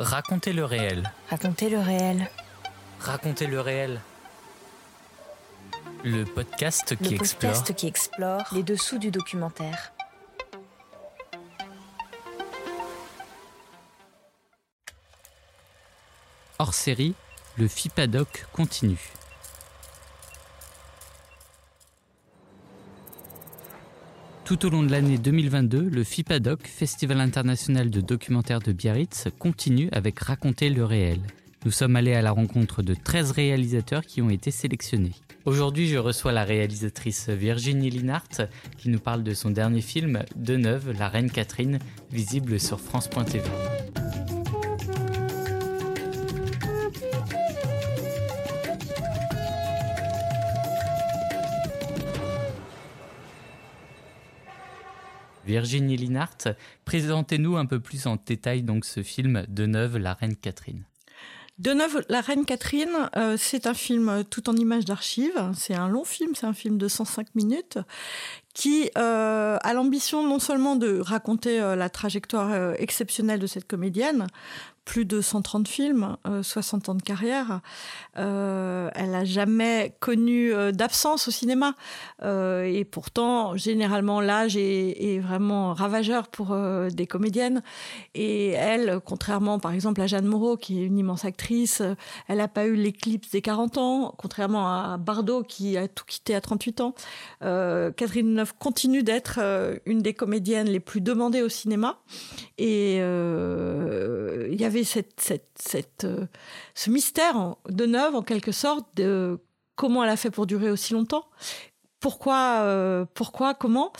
Racontez le réel. Racontez le réel. Racontez le réel. Le podcast qui Le explore. podcast qui explore les dessous du documentaire. Hors série, le FIPADOC continue. Tout au long de l'année 2022, le FIPADOC, Festival international de documentaire de Biarritz, continue avec Raconter le réel. Nous sommes allés à la rencontre de 13 réalisateurs qui ont été sélectionnés. Aujourd'hui, je reçois la réalisatrice Virginie Linhart qui nous parle de son dernier film, De Neuve, La Reine Catherine, visible sur France.tv. Virginie Linhart, présentez-nous un peu plus en détail donc ce film De Neuve, La Reine Catherine. De Neuve, La Reine Catherine, euh, c'est un film euh, tout en images d'archives. C'est un long film, c'est un film de 105 minutes qui euh, a l'ambition non seulement de raconter la trajectoire exceptionnelle de cette comédienne, plus de 130 films, euh, 60 ans de carrière. Euh, elle a jamais connu euh, d'absence au cinéma. Euh, et pourtant, généralement, l'âge est, vraiment ravageur pour euh, des comédiennes. Et elle, contrairement par exemple à Jeanne Moreau, qui est une immense actrice, euh, elle n'a pas eu l'éclipse des 40 ans, contrairement à Bardot, qui a tout quitté à 38 ans. Euh, Catherine Deneuve continue d'être euh, une des comédiennes les plus demandées au cinéma. Et euh, il y avait cette, cette, cette, euh, ce mystère de Neuve, en quelque sorte, de comment elle a fait pour durer aussi longtemps? Pourquoi, euh, pourquoi, comment?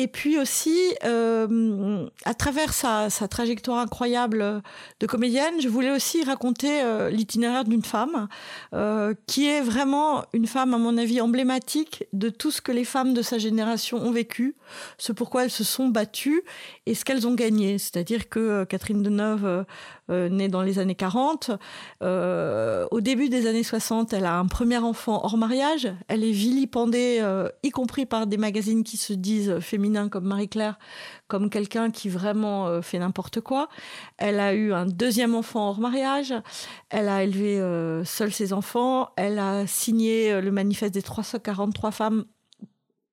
Et puis aussi, euh, à travers sa, trajectoire incroyable de comédienne, je voulais aussi raconter euh, l'itinéraire d'une femme euh, qui est vraiment une femme, à mon avis, emblématique de tout ce que les femmes de sa génération ont vécu, ce pourquoi elles se sont battues et ce qu'elles ont gagné. C'est-à-dire que Catherine Deneuve, née dans les années 40, euh, au début des années 60, elle a un premier enfant hors mariage. Elle est vilipendée, y compris par des magazines qui se disent comme Marie-Claire, comme quelqu'un qui vraiment euh, fait n'importe quoi. Elle a eu un deuxième enfant hors mariage. Elle a élevé euh, seule ses enfants. Elle a signé euh, le manifeste des 343 femmes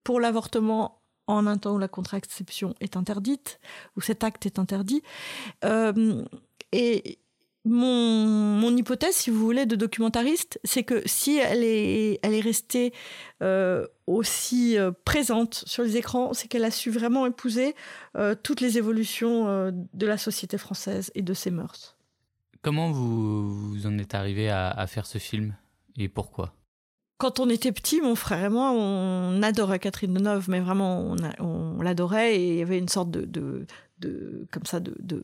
pour l'avortement en un temps où la contraception est interdite, où cet acte est interdit. Et mon, mon hypothèse, si vous voulez, de documentariste, c'est que si elle est, elle est restée euh, aussi euh, présente sur les écrans, c'est qu'elle a su vraiment épouser euh, toutes les évolutions de la société française et de ses mœurs. Comment vous, vous en êtes arrivé à, à faire ce film et pourquoi? Quand on était petit, mon frère et moi, on adorait Catherine Deneuve, mais vraiment, on, l'adorait et il y avait une sorte de, de, de comme ça, de, de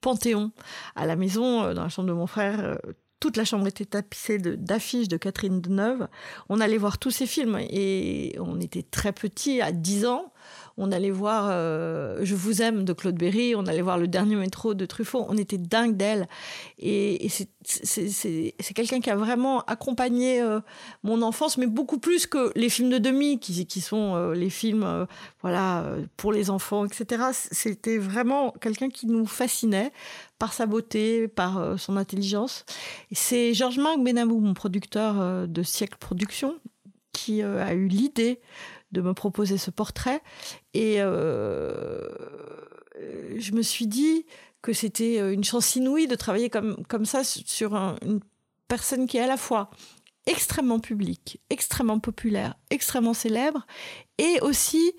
panthéon à la maison, euh, dans la chambre de mon frère. euh, Toute la chambre était tapissée de- d'affiches de, Catherine Deneuve. On allait voir tous ces films et on était très petits, à 10 ans. On allait voir euh, Je vous aime de Claude Berry, on allait voir Le dernier métro de Truffaut. On était dingue d'elle. Et, c'est- quelqu'un qui a vraiment accompagné euh, mon enfance, mais beaucoup plus que les films de demi, qui, qui sont euh, les films voilà, pour les enfants, etc. C'était vraiment quelqu'un qui nous fascinait par sa beauté, par son intelligence. C'est Georges-Marc Benamou, mon producteur de Siècle Productions, qui a eu l'idée de me proposer ce portrait. Et euh, je me suis dit que c'était euh, une chance inouïe de travailler comme, comme ça sur un- une personne qui est à la fois extrêmement publique, extrêmement populaire, extrêmement célèbre, et aussi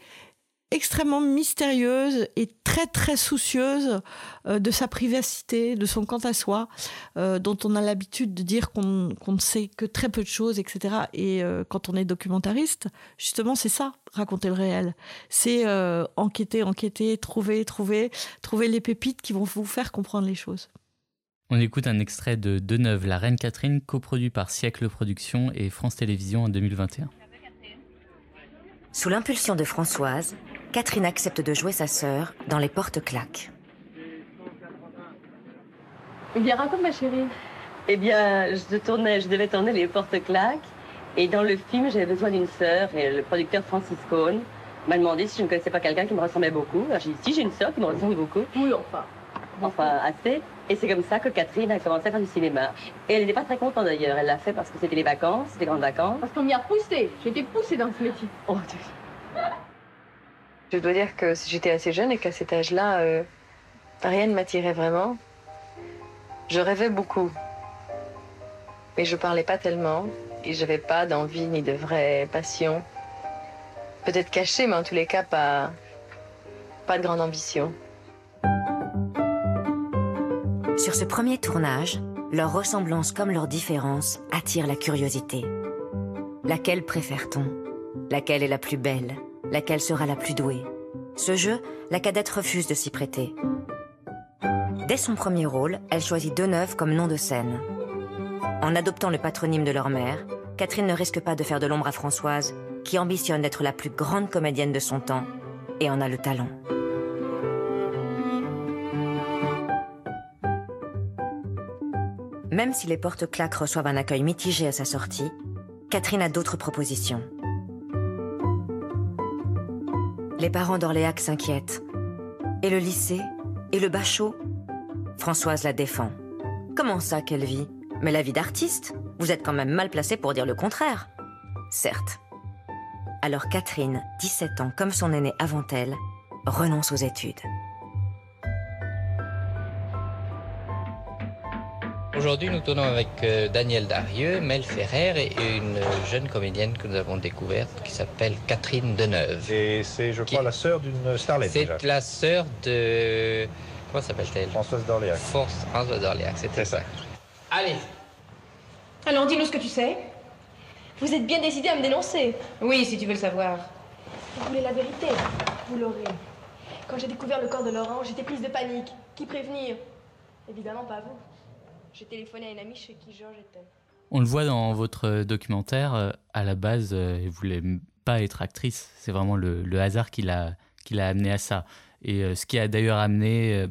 extrêmement mystérieuse et très très soucieuse euh, de sa privacité, de son quant à soi, euh, dont on a l'habitude de dire qu'on ne sait que très peu de choses, etc. Et euh, quand on est documentariste, justement, c'est ça, raconter le réel. C'est enquêter, enquêter, trouver, trouver, trouver les pépites qui vont vous faire comprendre les choses. On écoute un extrait de De Neuve, La Reine Catherine, coproduit par Siècle Productions et France Télévisions en 2021. Sous l'impulsion de Françoise, Catherine accepte de jouer sa sœur dans Les Portes claques. Eh bien, raconte ma chérie. Eh bien, je tournais, je devais tourner les portes claques. Et dans le film, j'avais besoin d'une sœur. Et le producteur Francis Cohn m'a demandé si je ne connaissais pas quelqu'un qui me ressemblait beaucoup. Alors, j'ai dit, si, j'ai une sœur qui me ressemble beaucoup. Oui, enfin. enfin assez. Et c'est comme ça que Catherine a commencé à faire du cinéma. Et elle n'était pas très contente d'ailleurs. Elle l'a fait parce que c'était les vacances, les grandes vacances. Parce qu'on m'y a poussé. J'ai été poussée dans ce métier. Oh, Je dois dire que j'étais assez jeune et qu'à cet âge-là, euh, rien ne m'attirait vraiment. Je rêvais beaucoup. Mais je parlais pas tellement. Et j'avais pas d'envie ni de vraie passion. Peut-être cachée, mais en tous les cas, pas, pas de grande ambition. Sur ce premier tournage, leur ressemblance comme leur différence attirent la curiosité. Laquelle préfère-t-on? Laquelle est la plus belle? Laquelle sera la plus douée? Ce jeu, la cadette refuse de s'y prêter. Dès son premier rôle, elle choisit Deneuve comme nom de scène. En adoptant le patronyme de leur mère, Catherine ne risque pas de faire de l'ombre à Françoise, qui ambitionne d'être la plus grande comédienne de son temps et en a le talent. Même si les porte-claques reçoivent un accueil mitigé à sa sortie, Catherine a d'autres propositions. Les parents d'Orléac s'inquiètent. Et le lycée Et le bachot? Françoise la défend. Comment ça qu'elle vit? Mais la vie d'artiste? Vous êtes quand même mal placé pour dire le contraire. Certes. Alors Catherine, 17 ans comme son aînée avant elle, renonce aux études. Aujourd'hui, nous tournons avec euh, Daniel Darieux, Mel Ferrer et une jeune comédienne que nous avons découverte qui s'appelle Catherine Deneuve. Et c'est, je crois, Qui- la sœur d'une starlette déjà. C'est la sœur de... Comment s'appelle-t-elle? Françoise d'Orléac. Force François d'Orléac, c'était C'est ça. Allez Alors dis-nous ce que tu sais. Vous êtes bien décidé à me dénoncer. Oui, si tu veux le savoir. Vous voulez la vérité Vous l'aurez. Quand j'ai découvert le corps de Laurent, j'étais prise de panique. Qui prévenir? Évidemment pas vous. J'ai téléphoné à une amie chez qui Georges était. On le voit dans votre documentaire, euh, à la base, euh, elle voulait m- pas être actrice. C'est vraiment le, le hasard qui l'a qui l'a amené à ça. Et euh, ce qui a d'ailleurs amené, euh,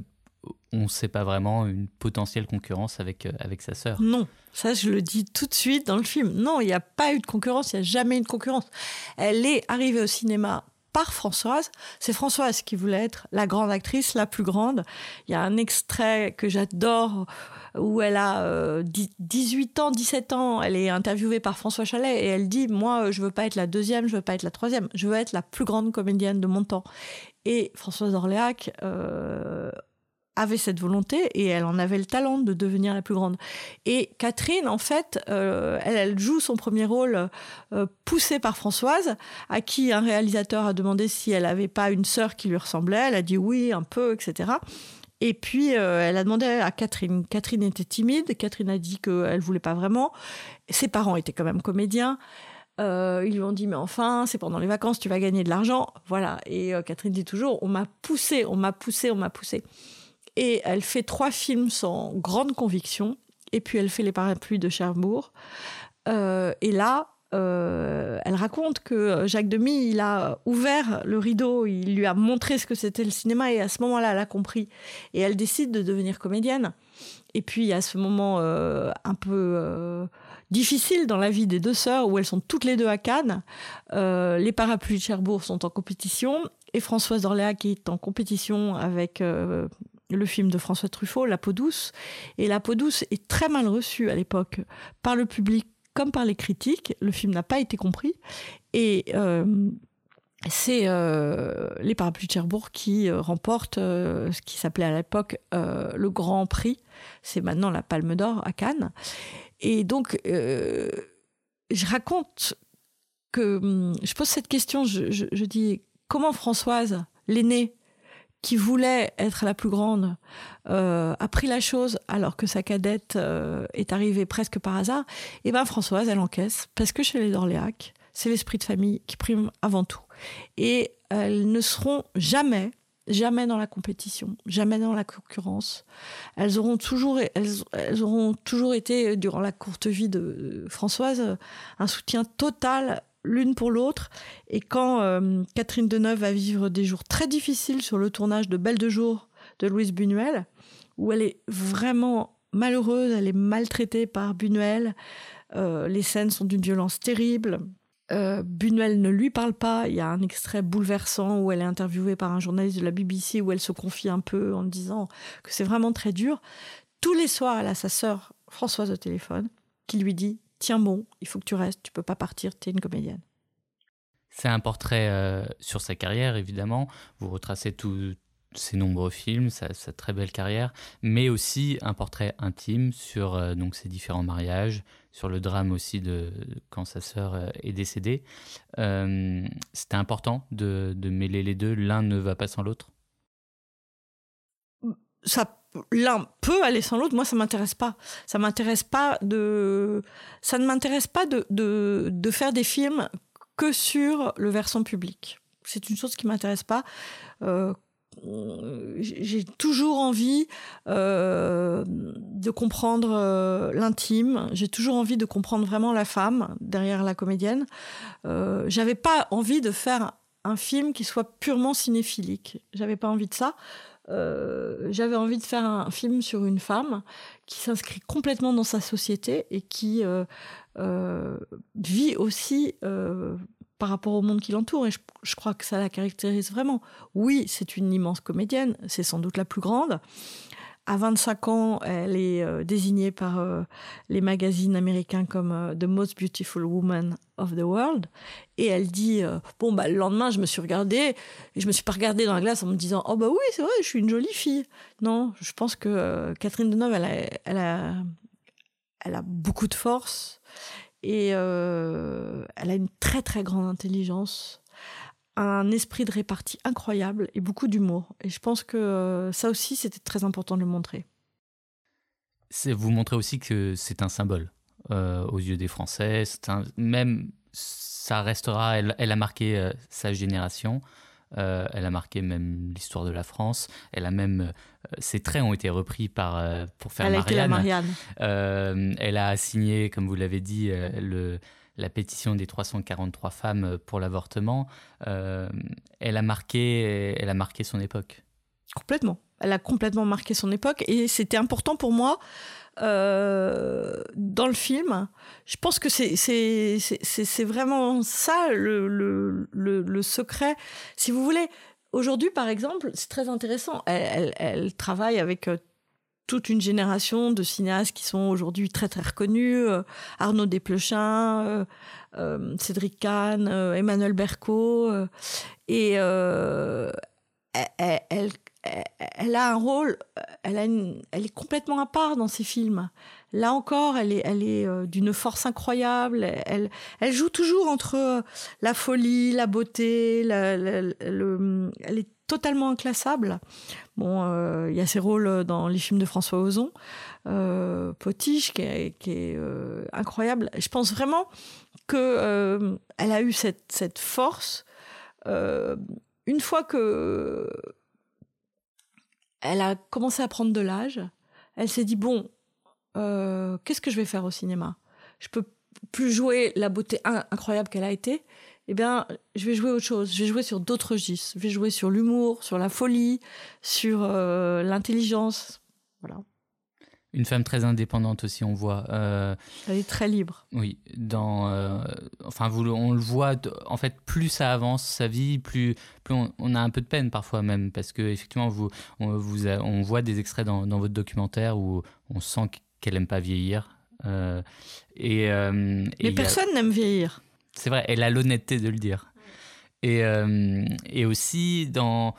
on ne sait pas vraiment, une potentielle concurrence avec, euh, avec sa sœur. Non, ça je le dis tout de suite dans le film. Non, il n'y a pas eu de concurrence, il n'y a jamais eu de concurrence. Elle est arrivée au cinéma par Françoise. C'est Françoise qui voulait être la grande actrice, la plus grande. Il y a un extrait que j'adore où elle a euh, dix- 18 ans, 17 ans. Elle est interviewée par François Chalet et elle dit Moi, euh, je veux pas être la deuxième, je veux pas être la troisième, je veux être la plus grande comédienne de mon temps. Et Françoise d'Orléac euh, avait cette volonté et elle en avait le talent de devenir la plus grande. Et Catherine, en fait, euh, elle, joue son premier rôle euh, poussée par Françoise, à qui un réalisateur a demandé si elle avait pas une sœur qui lui ressemblait. Elle a dit oui, un peu, etc. Et puis, euh, elle a demandé à Catherine. Catherine était timide. Catherine a dit qu'elle voulait pas vraiment. Ses parents étaient quand même comédiens. Euh, ils lui ont dit, mais enfin, c'est pendant les vacances, tu vas gagner de l'argent. Voilà. Et Catherine dit toujours, on m'a poussé, on m'a poussé, on m'a poussé. Et elle fait trois films sans grande conviction. Et puis elle fait Les Parapluies de Cherbourg. Euh, et là, euh, elle raconte que Jacques Demy, il a ouvert le rideau, il lui a montré ce que c'était le cinéma, et à ce moment-là, elle a compris. Et elle décide de devenir comédienne. Et puis, a ce moment euh, un peu difficile dans la vie des deux sœurs, où elles sont toutes les deux à Cannes. Les Parapluies de Cherbourg sont en compétition, et Françoise d'Orléac est en compétition avec le film de François Truffaut, La peau douce. Et La peau douce est très mal reçue à l'époque par le public comme par les critiques. Le film n'a pas été compris. Et euh, c'est euh, les Parapluies de Cherbourg qui euh, remportent ce qui s'appelait à l'époque le Grand Prix. C'est maintenant la Palme d'Or à Cannes. Et donc, je raconte que hum, je pose cette question. Je dis comment Françoise, l'aînée, qui voulait être la plus grande, euh, a pris la chose alors que sa cadette euh, est arrivée presque par hasard, et ben Françoise, elle encaisse, parce que chez les d'Orléac, c'est l'esprit de famille qui prime avant tout. Et elles ne seront jamais, jamais dans la compétition, jamais dans la concurrence. Elles auront toujours, elles auront toujours été, durant la courte vie de Françoise, un soutien total l'une pour l'autre. Et quand euh, Catherine Deneuve va vivre des jours très difficiles sur le tournage de Belle de jour de Louise Buñuel, où elle est vraiment malheureuse, elle est maltraitée par Buñuel, euh, les scènes sont d'une violence terrible. euh, Buñuel ne lui parle pas. Il y a un extrait bouleversant où elle est interviewée par un journaliste de la BBC où elle se confie un peu en disant que c'est vraiment très dur. Tous les soirs, elle a sa sœur Françoise au téléphone qui lui dit Tiens bon, il faut que tu restes, tu peux pas partir, tu es une comédienne. C'est un portrait euh, sur sa carrière, évidemment. Vous retracez tous ses nombreux films, sa, très belle carrière, mais aussi un portrait intime sur euh, donc ses différents mariages, sur le drame aussi de, quand sa sœur euh, est décédée. C'était important de, de mêler les deux. L'un ne va pas sans l'autre? Ça l'un peut aller sans l'autre. Moi, ça m'intéresse pas. Ça m'intéresse pas de. Ça ne m'intéresse pas de, de, de, faire des films que sur le versant public. C'est une chose qui m'intéresse pas. Euh, j'ai toujours envie euh, de comprendre euh, l'intime. J'ai toujours envie de comprendre vraiment la femme derrière la comédienne. J'avais pas envie de faire un film qui soit purement cinéphilique. J'avais pas envie de ça. Euh, j'avais envie de faire un film sur une femme qui s'inscrit complètement dans sa société et qui euh, euh, vit aussi par rapport au monde qui l'entoure. Et je, je, crois que ça la caractérise vraiment. Oui, c'est une immense comédienne, c'est sans doute la plus grande. À 25 ans, elle est euh, désignée par euh, les magazines américains comme euh, The Most Beautiful Woman of the World. Et elle dit Bon, bah, le lendemain, je me suis regardée, et je me suis pas regardée dans la glace en me disant Oh, bah oui, c'est vrai, je suis une jolie fille. Non, je pense que Catherine Deneuve, elle elle a beaucoup de force et elle a une très, très grande intelligence un esprit de répartie incroyable et beaucoup d'humour. Et je pense que euh, ça aussi, c'était très important de le montrer. Vous montrez aussi que c'est un symbole euh, aux yeux des Français. Un, même, ça restera, elle, a marqué euh, sa génération. elle a marqué même l'histoire de la France. Elle a même ses traits ont été repris par pour faire elle Marianne. elle a signé, comme vous l'avez dit, le la pétition des 343 femmes pour l'avortement, euh, elle, a marqué, elle a marqué son époque. Complètement. Elle a complètement marqué son époque et c'était important pour moi euh, dans le film. Je pense que c'est vraiment ça le, secret. Si vous voulez, aujourd'hui par exemple, c'est très intéressant. Elle, travaille avec euh, toute une génération de cinéastes qui sont aujourd'hui très très reconnus, euh, Arnaud Desplechin, euh, euh, Cédric Kahn, Emmanuel Berco, et elle, elle, a un rôle, elle, est complètement à part dans ses films. Là encore, elle est, d'une force incroyable. Elle, joue toujours entre la folie, la beauté, le, elle est totalement inclassable. Bon, euh, il y a ses rôles dans les films de François Ozon, euh, Potiche, qui est, euh, incroyable. Je pense vraiment que elle a eu cette, cette force. une fois que elle a commencé à prendre de l'âge, elle s'est dit bon, qu'est-ce que je vais faire au cinéma? Je peux plus jouer la beauté incroyable qu'elle a été eh bien, je vais jouer autre chose. Je vais jouer sur d'autres registres. Je vais jouer sur l'humour, sur la folie, sur euh, l'intelligence. Voilà. Une femme très indépendante aussi, on voit. Euh, Elle est très libre. Oui, dans, euh, enfin, vous, on le voit. En fait, plus ça avance sa vie, plus, plus on, a un peu de peine parfois même, parce que effectivement, vous, on, vous on voit des extraits dans, dans, votre documentaire où on sent qu'elle aime pas vieillir. et, Mais personne n'aime vieillir. C'est vrai, elle a l'honnêteté de le dire. Et, euh, et aussi, dans...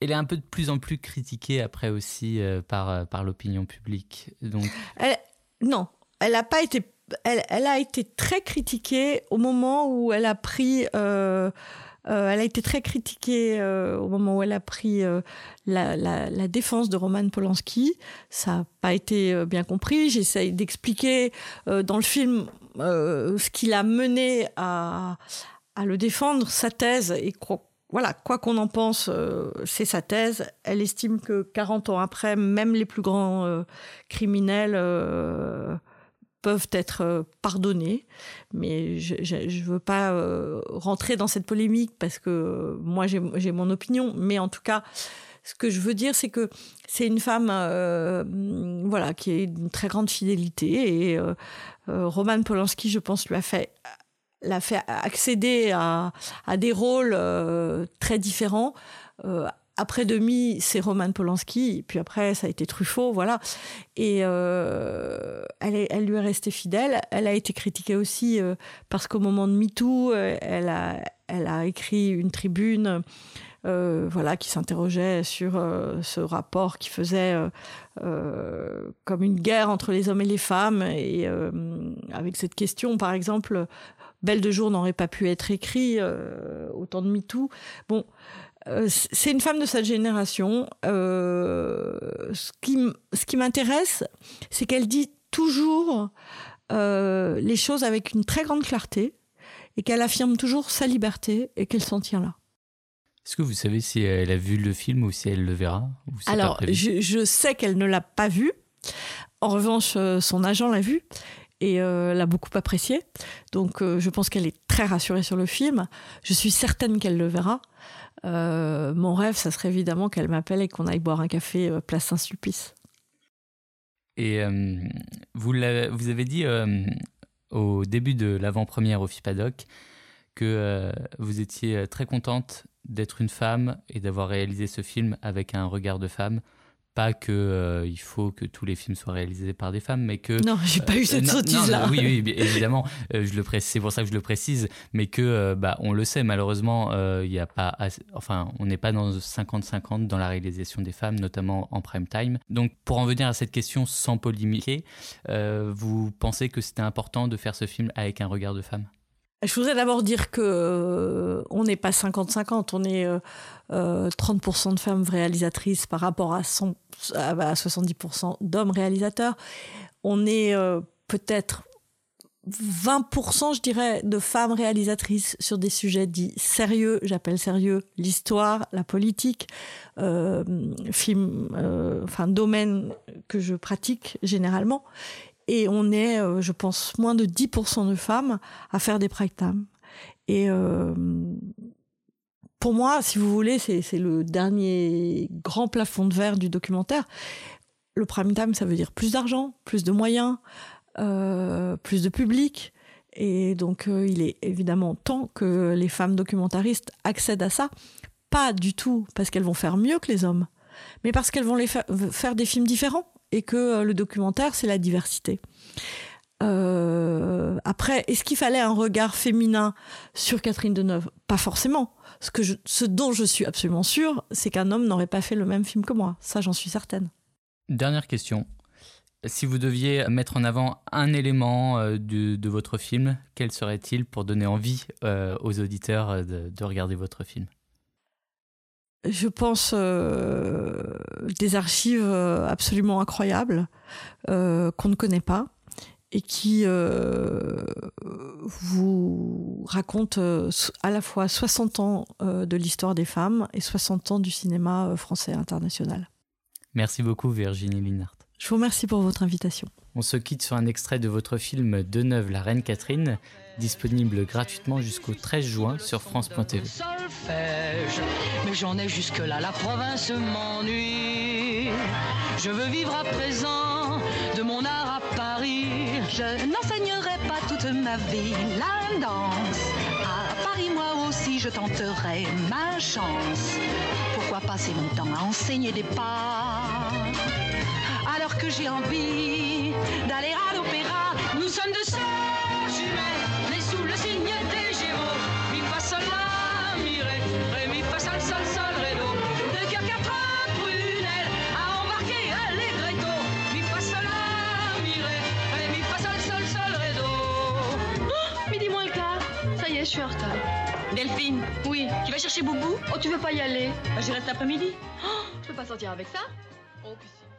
elle est un peu de plus en plus critiquée après aussi euh, par, euh, par l'opinion publique. Donc... non, elle n'a pas été... Elle, elle, a été très critiquée au moment où elle a pris... elle a été très critiquée au moment où elle a pris la, la, défense de Roman Polanski. Ça n'a pas été bien compris. J'essaye d'expliquer dans le film euh, ce qui l'a mené à, le défendre, sa thèse, et voilà, quoi qu'on en pense, euh, c'est sa thèse. Elle estime que 40 ans après, même les plus grands euh, criminels peuvent être pardonnés. Mais je ne veux pas rentrer dans cette polémique parce que moi, j'ai mon opinion. Mais en tout cas, ce que je veux dire, c'est que c'est une femme, voilà, qui est une très grande fidélité et euh, Roman Polanski, je pense, lui a fait l'a fait accéder à, des rôles euh, très différents. Euh, après Demi, c'est Roman Polanski, puis après, ça a été Truffaut, voilà. Et euh, elle, elle lui est restée fidèle. Elle a été critiquée aussi euh, parce qu'au moment de MeToo, euh, elle a, elle a écrit une tribune euh, voilà, qui s'interrogeait sur euh, ce rapport qui faisait euh, euh, comme une guerre entre les hommes et les femmes. Et euh, avec cette question, par exemple, Belle de jour n'aurait pas pu être écrit euh, au temps de MeToo. Bon, euh, c'est une femme de cette génération. Euh, ce qui, ce qui m'intéresse, c'est qu'elle dit toujours euh, les choses avec une très grande clarté et qu'elle affirme toujours sa liberté et qu'elle s'en tient là. Est-ce que vous savez si elle a vu le film ou si elle le verra ou Alors, je, je sais qu'elle ne l'a pas vu. En revanche, euh, son agent l'a vu et euh, l'a beaucoup apprécié. Donc, euh, je pense qu'elle est très rassurée sur le film. Je suis certaine qu'elle le verra. Euh, mon rêve, ça serait évidemment qu'elle m'appelle et qu'on aille boire un café place Saint-Sulpice. Et vous, vous avez dit au début de l'avant-première au FIPADOC que vous étiez très contente d'être une femme et d'avoir réalisé ce film avec un regard de femme. Pas que euh, il faut que tous les films soient réalisés par des femmes, mais que Non, j'ai pas eu cette non, non, sottise-là. oui, oui, bien évidemment, euh, je le précise, c'est pour ça que je le précise, mais que euh, bah, on le sait malheureusement, euh, il y a pas, assez- enfin, on n'est pas dans 50-50 dans la réalisation des femmes, notamment en prime time. Donc, pour en venir à cette question sans polémiquer, euh, vous pensez que c'était important de faire ce film avec un regard de femme? Je voudrais d'abord dire que euh, on n'est pas 50-50, on est euh, euh, 30% de femmes réalisatrices par rapport à, 100 à à 70% d'hommes réalisateurs. On est euh, peut-être 20%, je dirais, de femmes réalisatrices sur des sujets dits sérieux. J'appelle sérieux l'histoire, la politique, euh, film, euh, enfin domaine que je pratique généralement. Et on est, euh, je pense, moins de 10% de femmes à faire des prime time. Et euh, pour moi, si vous voulez, c'est le dernier grand plafond de verre du documentaire. Le prime time, ça veut dire plus d'argent, plus de moyens, euh, plus de public. Et donc, il est évidemment temps que les femmes documentaristes accèdent à ça. Pas du tout parce qu'elles vont faire mieux que les hommes, mais parce qu'elles vont les fa- faire des films différents et que euh, le documentaire, c'est la diversité. Euh, après, est-ce qu'il fallait un regard féminin sur Catherine Deneuve? Pas forcément. Ce, dont je suis absolument sûre, c'est qu'un homme n'aurait pas fait le même film que moi. Ça, j'en suis certaine. Dernière question. Si vous deviez mettre en avant un élément euh, de, votre film, quel serait-il pour donner envie aux auditeurs de regarder votre film? Je pense euh, des archives euh, absolument incroyables euh, qu'on ne connaît pas et qui vous racontent à la fois 60 ans de l'histoire des femmes et 60 ans du cinéma français international. Merci beaucoup Virginie Linhart. Je vous remercie pour votre invitation. On se quitte sur un extrait de votre film De Neuve, la Reine Catherine, disponible gratuitement jusqu'au 13 juin sur France.tv. solfège. Mais j'en ai jusque-là, la province m'ennuie. Je veux vivre à présent de mon art à Paris. Je n'enseignerai pas toute ma vie la danse. À Paris, moi aussi, je tenterai ma chance. Pourquoi passer mon temps à enseigner des pas? Alors que j'ai envie d'aller à l'opéra. Nous sommes deux sœurs jumelles, nées sous le signe des Gémeaux. Mi fa sol la mi ré, ré mi fa sol sol sol ré do. Deux cœurs quatre prunelles à embarquer allegretto. Mi fa sol la mi ré, ré mi fa sol sol sol ré do. Oh, midi moins le quart. Ça y est, je suis en retard. Delphine, Oui. tu vas chercher Boubou? Oh, tu veux pas y aller Bah, J'y reste l'après-midi. Oh, Je peux pas sortir avec ça? Oh, que si.